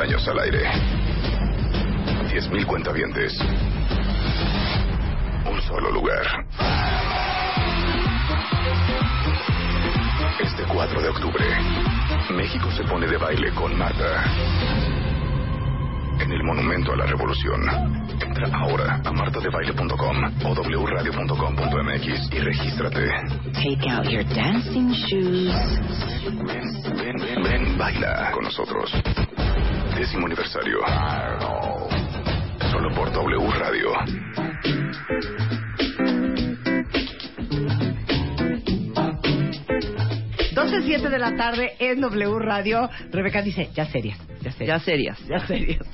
Dance? 10 años al aire. 10.000 cuentavientes. Un solo lugar. Este 4 de octubre, México se pone de baile con Marta. En el Monumento a la Revolución. Entra ahora a martadebaile.com o wradio.com.mx y regístrate. Take out your dancing shoes. Ven, ven, ven, ven, baila con nosotros. Décimo aniversario. Solo por W Radio. 12, 7 de la tarde en W Radio. Rebeca dice, ya serias, ya serias. Ya serias. Ya serias.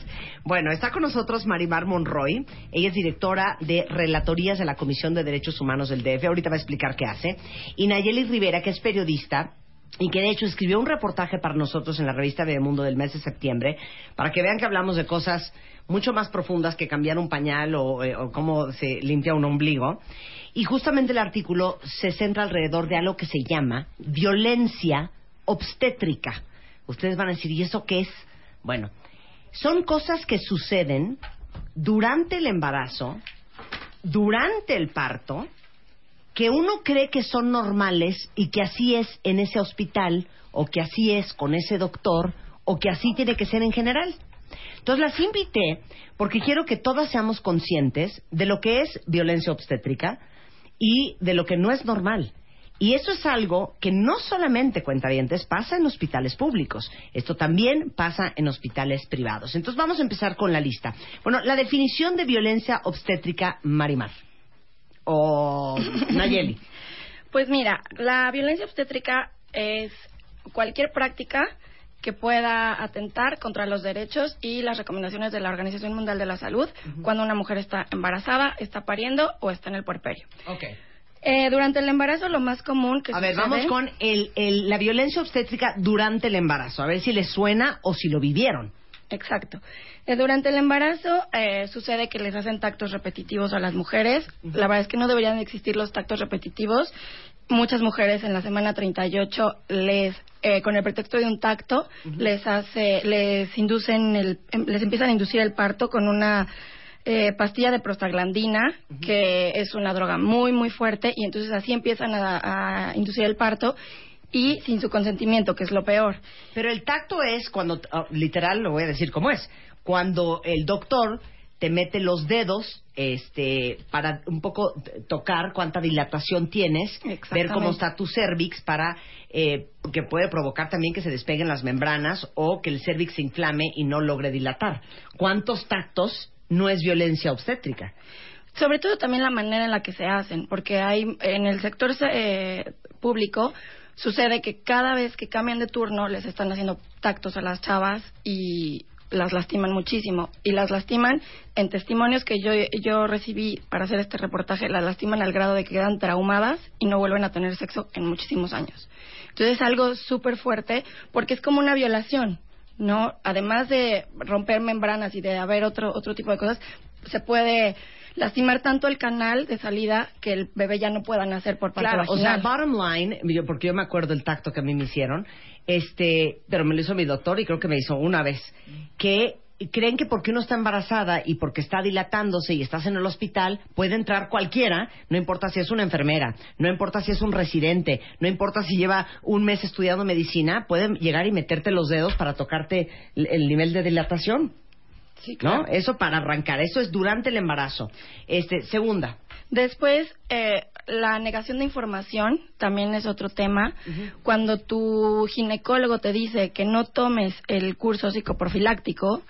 Bueno, está con nosotros Marimar Monroy. Ella es directora de Relatorías de la Comisión de Derechos Humanos del DF. Ahorita va a explicar qué hace. Y Nayeli Rivera, que es periodista y que de hecho escribió un reportaje para nosotros en la revista Mundo del mes de septiembre, para que vean que hablamos de cosas mucho más profundas que cambiar un pañal o, eh, o cómo se limpia un ombligo. Y justamente el artículo se centra alrededor de algo que se llama violencia obstétrica. Ustedes van a decir, ¿y eso qué es? Bueno, son cosas que suceden durante el embarazo, durante el parto, que uno cree que son normales y que así es en ese hospital o que así es con ese doctor o que así tiene que ser en general. Entonces las invité porque quiero que todas seamos conscientes de lo que es violencia obstétrica y de lo que no es normal. Y eso es algo que no solamente, cuentavientes, pasa en hospitales públicos. Esto también pasa en hospitales privados. Entonces vamos a empezar con la lista. Bueno, la definición de violencia obstétrica, Marimar. O Nayeli. Pues mira, la violencia obstétrica es cualquier práctica que pueda atentar contra los derechos y las recomendaciones de la Organización Mundial de la Salud cuando una mujer está embarazada, está pariendo o está en el puerperio. Ok. Eh, durante el embarazo lo más común que A ver, vamos con el, el- la violencia obstétrica durante el embarazo. A ver si les suena o si lo vivieron. Exacto. Eh, durante el embarazo eh, sucede que les hacen tactos repetitivos a las mujeres. La verdad es que no deberían existir los tactos repetitivos. Muchas mujeres en la semana 38 les, eh, con el pretexto de un tacto, les hace, les inducen el, em- les empiezan a inducir el parto con una eh, pastilla de prostaglandina, que es una droga muy, muy fuerte, y entonces así empiezan a, a inducir el parto y sin su consentimiento, que es lo peor. Pero el tacto es cuando, ah, literal, lo voy a decir como es, cuando el doctor te mete los dedos este, para un poco tocar cuánta dilatación tienes, ver cómo está tu cervix para eh, que puede provocar también que se despeguen las membranas o que el cervix se inflame y no logre dilatar. ¿Cuántos tactos no es violencia obstétrica? Sobre todo también la manera en la que se hacen, porque hay en el sector eh, público sucede que cada vez que cambian de turno les están haciendo tactos a las chavas y las lastiman muchísimo y las lastiman en testimonios que yo yo recibí para hacer este reportaje las lastiman al grado de que quedan traumadas y no vuelven a tener sexo en muchísimos años. Entonces es algo súper fuerte porque es como una violación, ¿no? Además de romper membranas y de haber otro otro tipo de cosas, se puede lastimar tanto el canal de salida que el bebé ya no pueda nacer por parte Claro, o sea, bottom line, yo, porque yo me acuerdo el tacto que a mí me hicieron, este, pero me lo hizo mi doctor y creo que me hizo una vez, que creen que porque uno está embarazada y porque está dilatándose y estás en el hospital, puede entrar cualquiera, no importa si es una enfermera, no importa si es un residente, no importa si lleva un mes estudiando medicina, pueden llegar y meterte los dedos para tocarte el nivel de dilatación. Sí, ¿No? Eso para arrancar, eso es durante el embarazo. Este, segunda, Después, eh, la negación de información también es otro tema. Cuando tu ginecólogo te dice que no tomes el curso psicoprofiláctico,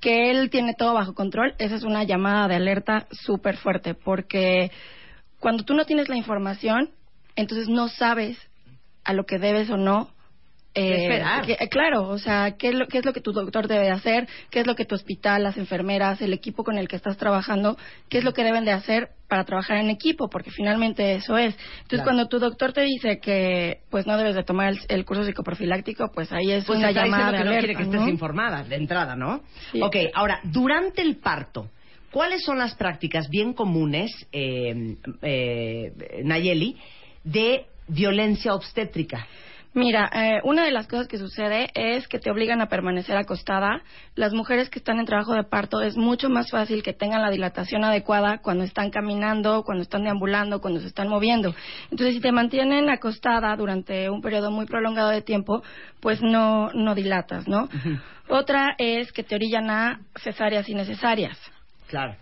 que él tiene todo bajo control, esa es una llamada de alerta súper fuerte, porque cuando tú no tienes la información, entonces no sabes a lo que debes o no eh, esperar. que- claro, o sea, ¿qué es, lo, ¿qué es lo que tu doctor debe de hacer? ¿Qué es lo que tu hospital, las enfermeras, el equipo con el que estás trabajando, qué es lo que deben de hacer para trabajar en equipo? Porque finalmente eso es. Entonces, Claro. cuando tu doctor te dice que pues no debes de tomar el, el curso psicoprofiláctico, pues ahí es Pues una llamada de que no quiere que estés informada de entrada, ¿no? Sí. Ok, ahora, durante el parto, ¿cuáles son las prácticas bien comunes, eh, eh, Nayeli, de violencia obstétrica? Mira, eh, una de las cosas que sucede es que te obligan a permanecer acostada. Las mujeres que están en trabajo de parto es mucho más fácil que tengan la dilatación adecuada cuando están caminando, cuando están deambulando, cuando se están moviendo. Entonces, si te mantienen acostada durante un periodo muy prolongado de tiempo, pues no, no dilatas, ¿no? Otra es que te orillan a cesáreas innecesarias. Claro.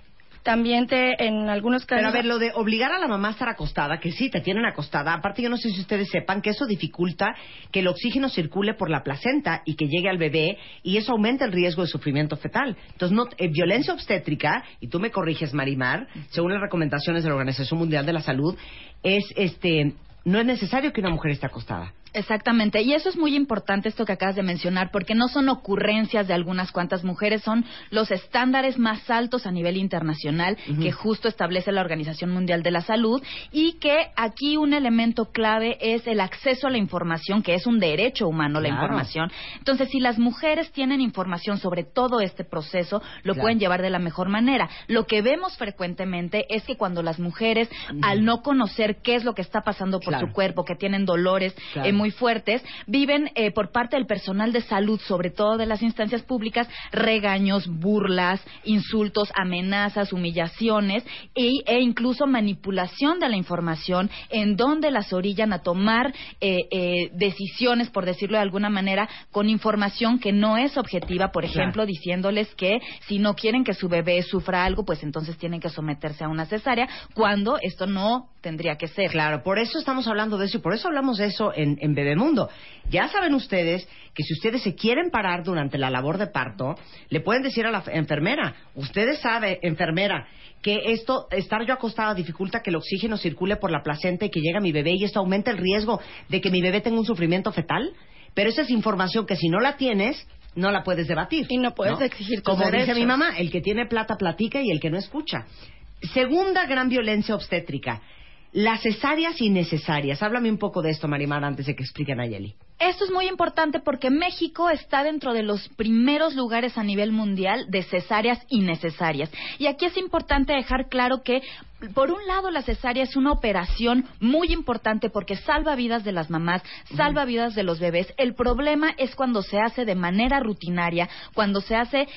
También te, en algunos casos... Pero a ver, lo de obligar a la mamá a estar acostada, que sí, te tienen acostada. Aparte, yo no sé si ustedes sepan que eso dificulta que el oxígeno circule por la placenta y que llegue al bebé y eso aumenta el riesgo de sufrimiento fetal. Entonces, no, eh, violencia obstétrica, y tú me corriges, Marimar, según las recomendaciones de la Organización Mundial de la Salud, es este, no es necesario que una mujer esté acostada. Exactamente, y eso es muy importante esto que acabas de mencionar, porque no son ocurrencias de algunas cuantas mujeres, son los estándares más altos a nivel internacional que justo establece la Organización Mundial de la Salud y que aquí un elemento clave es el acceso a la información, que es un derecho humano la información. Entonces, si las mujeres tienen información sobre todo este proceso, lo Claro. pueden llevar de la mejor manera. Lo que vemos frecuentemente es que cuando las mujeres, al no conocer qué es lo que está pasando por Claro. su cuerpo, que tienen dolores Claro. Muy fuertes, viven eh, por parte del personal de salud, sobre todo de las instancias públicas, regaños, burlas, insultos, amenazas, humillaciones y- e incluso manipulación de la información en donde las orillan a tomar eh, eh, decisiones, por decirlo de alguna manera, con información que no es objetiva, por Claro. ejemplo, diciéndoles que si no quieren que su bebé sufra algo, pues entonces tienen que someterse a una cesárea, cuando esto no tendría que ser. Claro, por eso estamos hablando de eso y por eso hablamos de eso en, en Bebemundo. Ya saben ustedes que si ustedes se quieren parar durante la labor de parto, le pueden decir a la enfermera, ustedes sabe, enfermera, que esto, estar yo acostada dificulta que el oxígeno circule por la placenta y que llegue a mi bebé y esto aumenta el riesgo de que mi bebé tenga un sufrimiento fetal. Pero esa es información que si no la tienes, no la puedes debatir. Y no puedes exigir tus Como dice derechos. mi mamá, el que tiene plata platica y el que no escucha. Segunda gran violencia obstétrica, las cesáreas innecesarias. Háblame un poco de esto, Marimar, antes de que explique a Nayeli. Esto es muy importante porque México está dentro de los primeros lugares a nivel mundial de cesáreas innecesarias. Y aquí es importante dejar claro que, por un lado, la cesárea es una operación muy importante porque salva vidas de las mamás, salva vidas de los bebés. El problema es cuando se hace de manera rutinaria, cuando se hace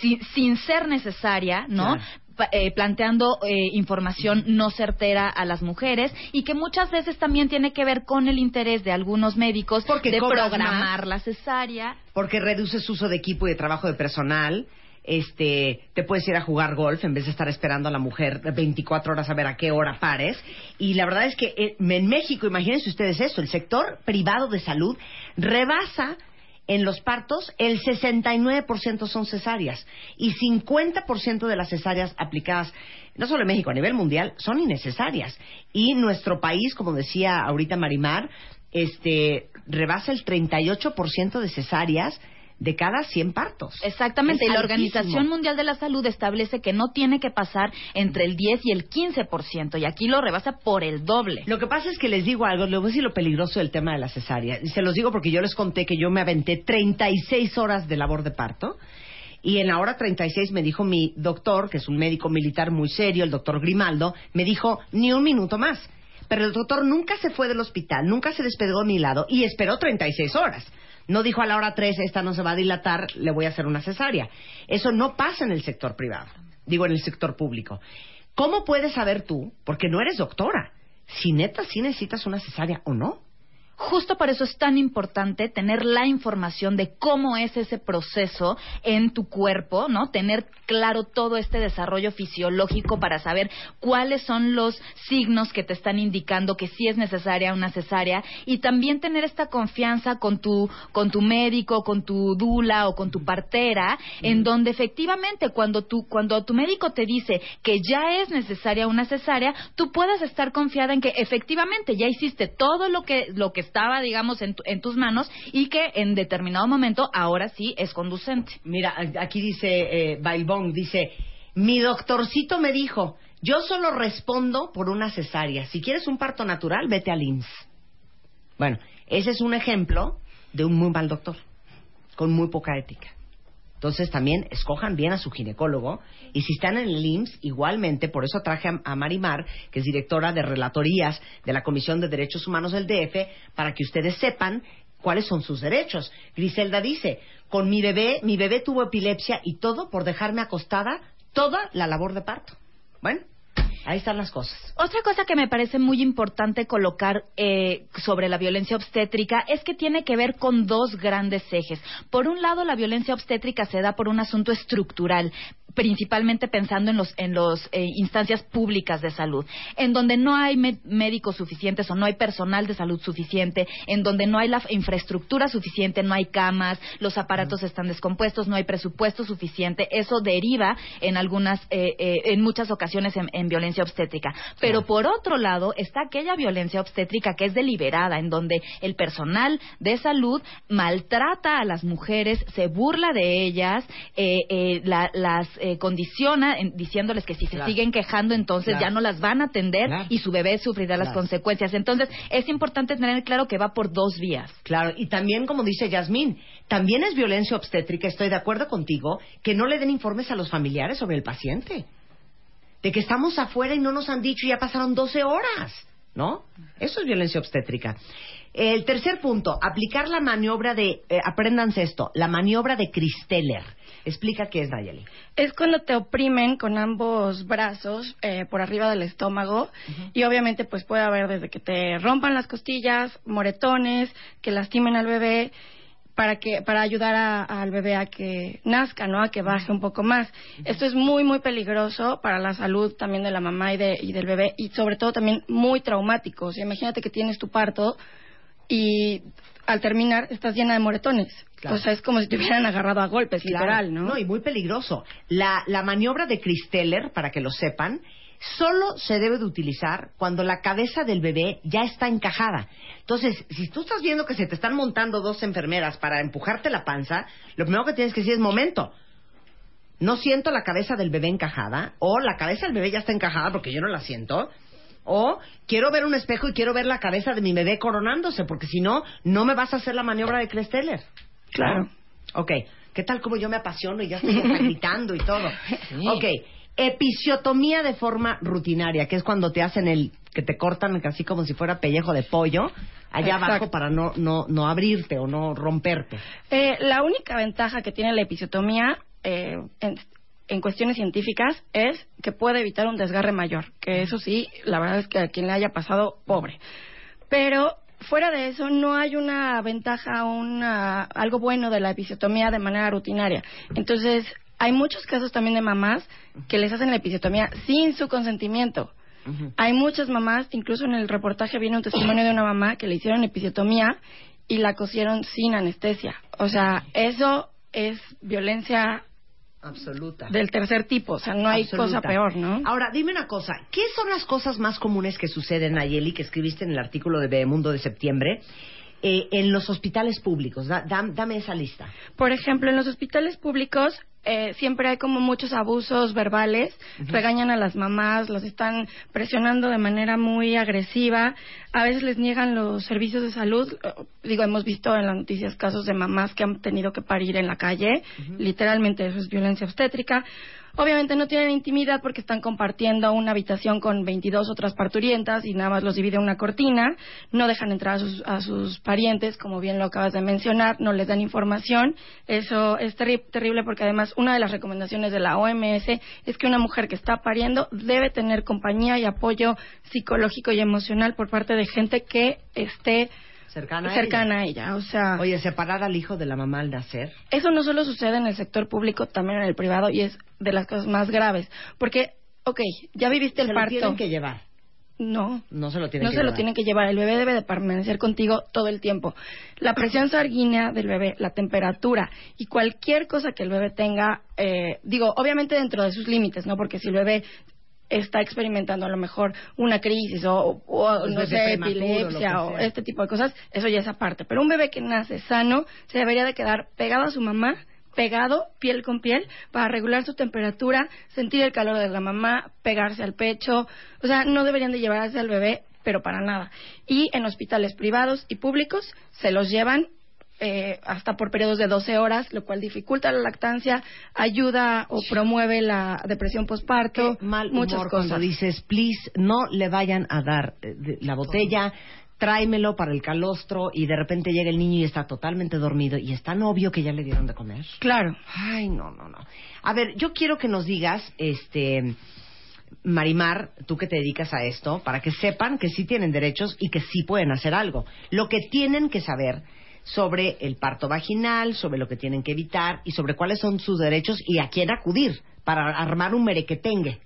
sin, sin ser necesaria, ¿no? Claro. Eh, planteando eh, información no certera a las mujeres y que muchas veces también tiene que ver con el interés de algunos médicos Porque de programar más. la cesárea. Porque reduces uso de equipo y de trabajo de personal. Este, te puedes ir a jugar golf en vez de estar esperando a la mujer 24 horas a ver a qué hora pares. Y la verdad es que eh, en México, imagínense ustedes eso, el sector privado de salud rebasa en los partos, el 69% son cesáreas y 50% de las cesáreas aplicadas, no solo en México, a nivel mundial, son innecesarias. Y nuestro país, como decía ahorita Marimar, este, rebasa el 38% de cesáreas de cada 100 partos. Exactamente, y la. Organización Mundial de la Salud establece que no tiene que pasar entre el 10 y el 15%, y aquí lo rebasa por el doble. Lo que pasa es que les digo algo, les voy a decir lo peligroso del tema de la cesárea. Y se los digo porque yo les conté que yo me aventé 36 horas de labor de parto. Y en la hora 36 me dijo mi doctor, que es un médico militar muy serio, el doctor Grimaldo, me dijo, ni un minuto más. Pero el doctor nunca se fue del hospital, nunca se despegó de mi lado y esperó 36 horas. No dijo a la hora 3, esta no se va a dilatar, le voy a hacer una cesárea. Eso no pasa en el sector privado, digo en el sector público. ¿Cómo puedes saber tú, porque no eres doctora, si neta sí necesitas una cesárea o no? Justo por eso es tan importante tener la información de cómo es ese proceso en tu cuerpo, ¿no? Tener claro todo este desarrollo fisiológico para saber cuáles son los signos que te están indicando que sí es necesaria una cesárea y también tener esta confianza con tu con tu médico, con tu dula o con tu partera, en donde efectivamente cuando tu cuando tu médico te dice que ya es necesaria una cesárea, tú puedas estar confiada en que efectivamente ya hiciste todo lo que lo que estaba, digamos, en, tu- en tus manos y que en determinado momento ahora sí es conducente. Mira, aquí dice eh, Bailbón, dice, mi doctorcito me dijo, yo solo respondo por una cesárea. Si quieres un parto natural, vete al IMSS. Bueno, ese es un ejemplo de un muy mal doctor, con muy poca ética. Entonces también escojan bien a su ginecólogo y si están en el IMSS, igualmente, por eso traje a, a Marimar, que es directora de relatorías de la Comisión de Derechos Humanos del DF, para que ustedes sepan cuáles son sus derechos. Griselda dice, con mi bebé, mi bebé tuvo epilepsia y todo por dejarme acostada toda la labor de parto. Bueno, ahí están las cosas. Otra cosa que me parece muy importante colocar eh, sobre la violencia obstétrica es que tiene que ver con dos grandes ejes. Por un lado, la violencia obstétrica se da por un asunto estructural principalmente pensando en los en los eh, instancias públicas de salud, en donde no hay médicos suficientes o no hay personal de salud suficiente, en donde no hay la infraestructura suficiente, no hay camas, los aparatos están descompuestos, no hay presupuesto suficiente, eso deriva en algunas eh, eh, en muchas ocasiones en, en violencia obstétrica. Pero por otro lado está aquella violencia obstétrica que es deliberada, en donde el personal de salud maltrata a las mujeres, se burla de ellas, eh, eh, la- las eh, condiciona en- diciéndoles que si se Claro. siguen quejando entonces Claro. ya no las van a atender Claro. y su bebé sufrirá las consecuencias. Entonces es importante tener claro que va por dos vías. Claro, y también, como dice Yasmín, también es violencia obstétrica, estoy de acuerdo contigo, que no le den informes a los familiares sobre el paciente. De que estamos afuera y no nos han dicho y ya pasaron 12 horas, ¿no? Eso es violencia obstétrica. El tercer punto, aplicar la maniobra de, eh, apréndanse esto, la maniobra de Christeller. Explica qué es, Nayeli. Es cuando te oprimen con ambos brazos eh, por arriba del estómago y obviamente pues puede haber desde que te rompan las costillas, moretones, que lastimen al bebé para que para ayudar a- al bebé a que nazca, ¿no? A que baje un poco más. Esto es muy muy peligroso para la salud también de la mamá y, de, y del bebé y sobre todo también muy traumático. O sea, imagínate que tienes tu parto y al terminar estás llena de moretones. Claro. O sea, es como si te hubieran agarrado a golpes, literal, ¿no? No, y muy peligroso. La, la maniobra de Christeller, para que lo sepan, solo se debe de utilizar cuando la cabeza del bebé ya está encajada. Entonces, si tú estás viendo que se te están montando dos enfermeras para empujarte la panza, lo primero que tienes que decir es momento. No siento la cabeza del bebé encajada, o la cabeza del bebé ya está encajada porque yo no la siento, o quiero ver un espejo y quiero ver la cabeza de mi bebé coronándose, porque si no, no me vas a hacer la maniobra de Christeller. Claro. Ok, ¿qué tal como yo me apasiono y ya estoy gritando y todo? Ok, episiotomía de forma rutinaria, que es cuando te hacen el, que te cortan así como si fuera pellejo de pollo, allá Exacto. abajo para no, no, no abrirte o no romperte. Eh, la única ventaja que tiene la episiotomía eh, en, en cuestiones científicas es que puede evitar un desgarre mayor, que eso sí, la verdad es que a quien le haya pasado, pobre. Pero fuera de eso, no hay una ventaja, una, algo bueno de la episiotomía de manera rutinaria. Entonces, hay muchos casos también de mamás que les hacen la episiotomía sin su consentimiento. Hay muchas mamás, incluso en el reportaje viene un testimonio de una mamá que le hicieron episiotomía y la cosieron sin anestesia. O sea, eso es violencia Absoluta. del tercer tipo. O sea, no hay Absoluta. cosa peor, ¿no? Ahora, dime una cosa. ¿Qué son las cosas más comunes que suceden, Nayeli, que escribiste en el artículo de Bebemundo de septiembre, eh, en los hospitales públicos? Da- dam- dame esa lista. Por ejemplo, en los hospitales públicos eh, siempre hay como muchos abusos verbales, regañan a las mamás, los están presionando de manera muy agresiva, a veces les niegan los servicios de salud. Eh, digo, hemos visto en las noticias casos de mamás que han tenido que parir en la calle, literalmente eso es violencia obstétrica. Obviamente no tienen intimidad porque están compartiendo una habitación con 22 otras parturientas y nada más los divide una cortina. No dejan entrar a sus, a sus parientes, como bien lo acabas de mencionar, no les dan información. Eso es terri- terrible porque además una de las recomendaciones de la OMS es que una mujer que está pariendo debe tener compañía y apoyo psicológico y emocional por parte de gente que esté cercana a cercana a ella. O sea, ella. Oye, separar al hijo de la mamá al nacer. eso no solo sucede en el sector público, también en el privado y es de las cosas más graves. Porque, ok, ya viviste el se lo parto. tienen que llevar. No. No se lo tienen no que se lo llevar. tienen que llevar. El bebé debe de permanecer contigo todo el tiempo. La presión sanguínea del bebé, la temperatura y cualquier cosa que el bebé tenga, eh, digo, obviamente dentro de sus límites, ¿no? Porque si el bebé está experimentando a lo mejor una crisis o, o, Pues no sé, epilepsia o este tipo de cosas, eso ya es aparte. Pero un bebé que nace sano se debería de quedar pegado a su mamá pegado piel con piel para regular su temperatura, sentir el calor de la mamá, pegarse al pecho, o sea, no deberían de llevarse al bebé, pero para nada. Y en hospitales privados y públicos se los llevan eh, hasta por periodos de 12 horas, lo cual dificulta la lactancia, ayuda o promueve la depresión postparto, mal muchas humor cosas. cuando dices, please, no le vayan a dar eh, de- la botella, tráemelo para el calostro y de repente llega el niño y está totalmente dormido y es tan obvio que ya le dieron de comer. Claro. Ay, no, no, no. A ver, yo quiero que nos digas, este, Marimar, tú que te dedicas a esto, para que sepan que sí tienen derechos y que sí pueden hacer algo. Lo que tienen que saber sobre el parto vaginal, sobre lo que tienen que evitar y sobre cuáles son sus derechos y a quién acudir para armar un merequetengue.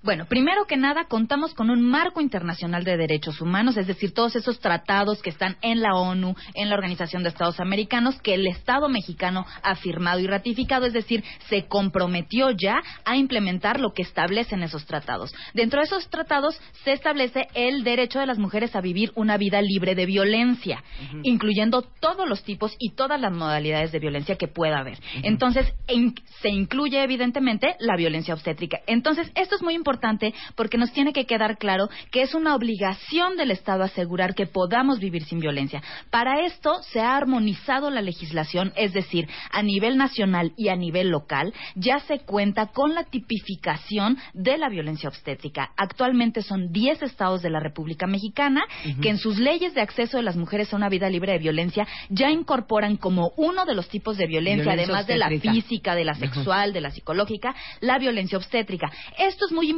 Bueno, primero que nada, contamos con un marco internacional de derechos humanos, es decir, todos esos tratados que están en la ONU, en la Organización de Estados Americanos, que el Estado mexicano ha firmado y ratificado, es decir, se comprometió ya a implementar lo que establecen esos tratados. Dentro de esos tratados se establece el derecho de las mujeres a vivir una vida libre de violencia, incluyendo todos los tipos y todas las modalidades de violencia que pueda haber. Entonces, en- se incluye evidentemente la violencia obstétrica. Entonces, esto es muy importante porque nos tiene que quedar claro que es una obligación del Estado asegurar que podamos vivir sin violencia. Para esto se ha armonizado la legislación, es decir, a nivel nacional y a nivel local ya se cuenta con la tipificación de la violencia obstétrica. Actualmente son 10 estados de la República Mexicana que en sus leyes de acceso de las mujeres a una vida libre de violencia ya incorporan como uno de los tipos de violencia, Violencia además de la física, de la sexual, de la psicológica, la violencia obstétrica. Esto es muy importante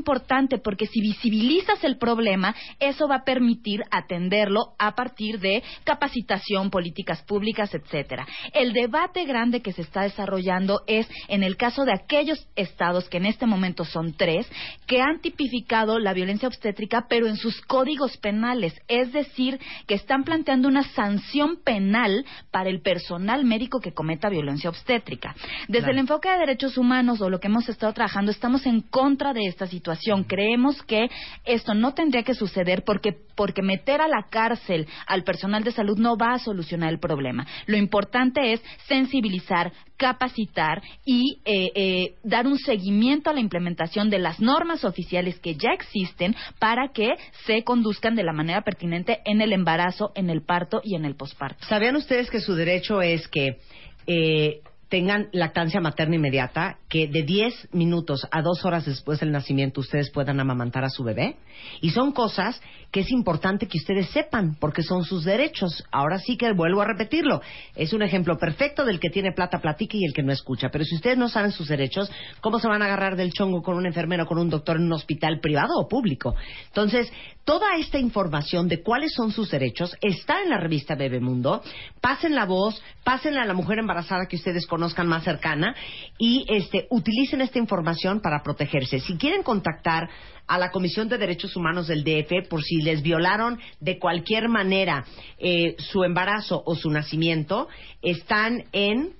porque si visibilizas el problema, eso va a permitir atenderlo a partir de capacitación, políticas públicas, etcétera. El debate grande que se está desarrollando es en el caso de aquellos estados que en este momento son tres que han tipificado la violencia obstétrica pero en sus códigos penales, es decir, que están planteando una sanción penal para el personal médico que cometa violencia obstétrica. Desde Claro. el enfoque de derechos humanos o lo que hemos estado trabajando, estamos en contra de esta situación. Creemos que esto no tendría que suceder porque, porque meter a la cárcel al personal de salud no va a solucionar el problema. Lo importante es sensibilizar, capacitar y eh, eh, dar un seguimiento a la implementación de las normas oficiales que ya existen para que se conduzcan de la manera pertinente en el embarazo, en el parto y en el posparto. ¿Sabían ustedes que su derecho es que eh, tengan lactancia materna inmediata, que de 10 minutos a 2 horas después del nacimiento ustedes puedan amamantar a su bebé? Y son cosas que es importante que ustedes sepan, porque son sus derechos. Ahora sí que vuelvo a repetirlo. Es un ejemplo perfecto del que tiene plata platica y el que no escucha. Pero si ustedes no saben sus derechos, ¿cómo se van a agarrar del chongo con un enfermero, con un doctor en un hospital privado o público? Entonces, toda esta información de cuáles son sus derechos está en la revista Bebemundo. Pasen la voz, pásenla a la mujer embarazada que ustedes conozcan más cercana y este, utilicen esta información para protegerse. Si quieren contactar a la Comisión de Derechos Humanos del DF por si les violaron de cualquier manera eh, su embarazo o su nacimiento, están en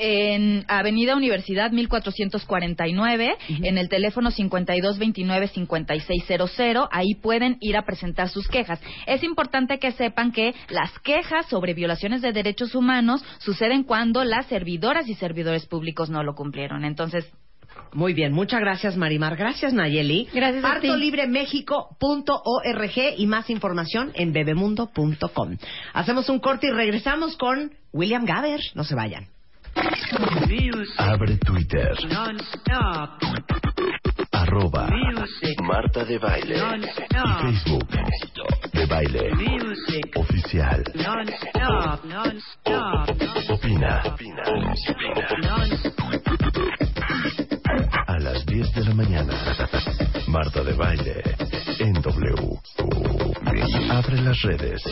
en Avenida Universidad 1449, en el teléfono 5229-5600. Ahí pueden ir a presentar sus quejas. Es importante que sepan que las quejas sobre violaciones de derechos humanos suceden cuando las servidoras y servidores públicos no lo cumplieron. Entonces, Muy bien, muchas gracias Marimar. Gracias Nayeli. Gracias. Partolibremexico.org y más información en bebemundo.com. Hacemos un corte y regresamos con William Gaber. No se vayan. Abre Twitter. Arroba Marta de Baile. Y Facebook. De Baile. Oficial. Opina. Opina. A las 10 de la mañana. Marta de Baile. En W. Abre las redes.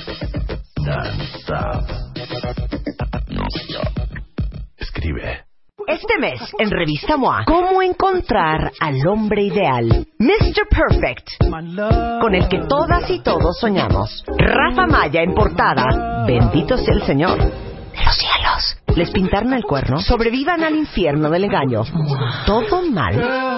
Escribe. Este mes, en Revista MOA, ¿cómo encontrar al hombre ideal? Mr. Perfect, con el que todas y todos soñamos. Rafa Maya en portada. Bendito sea el Señor. De los cielos. ¿Les pintaron el cuerno? Sobrevivan al infierno del engaño. Todo mal.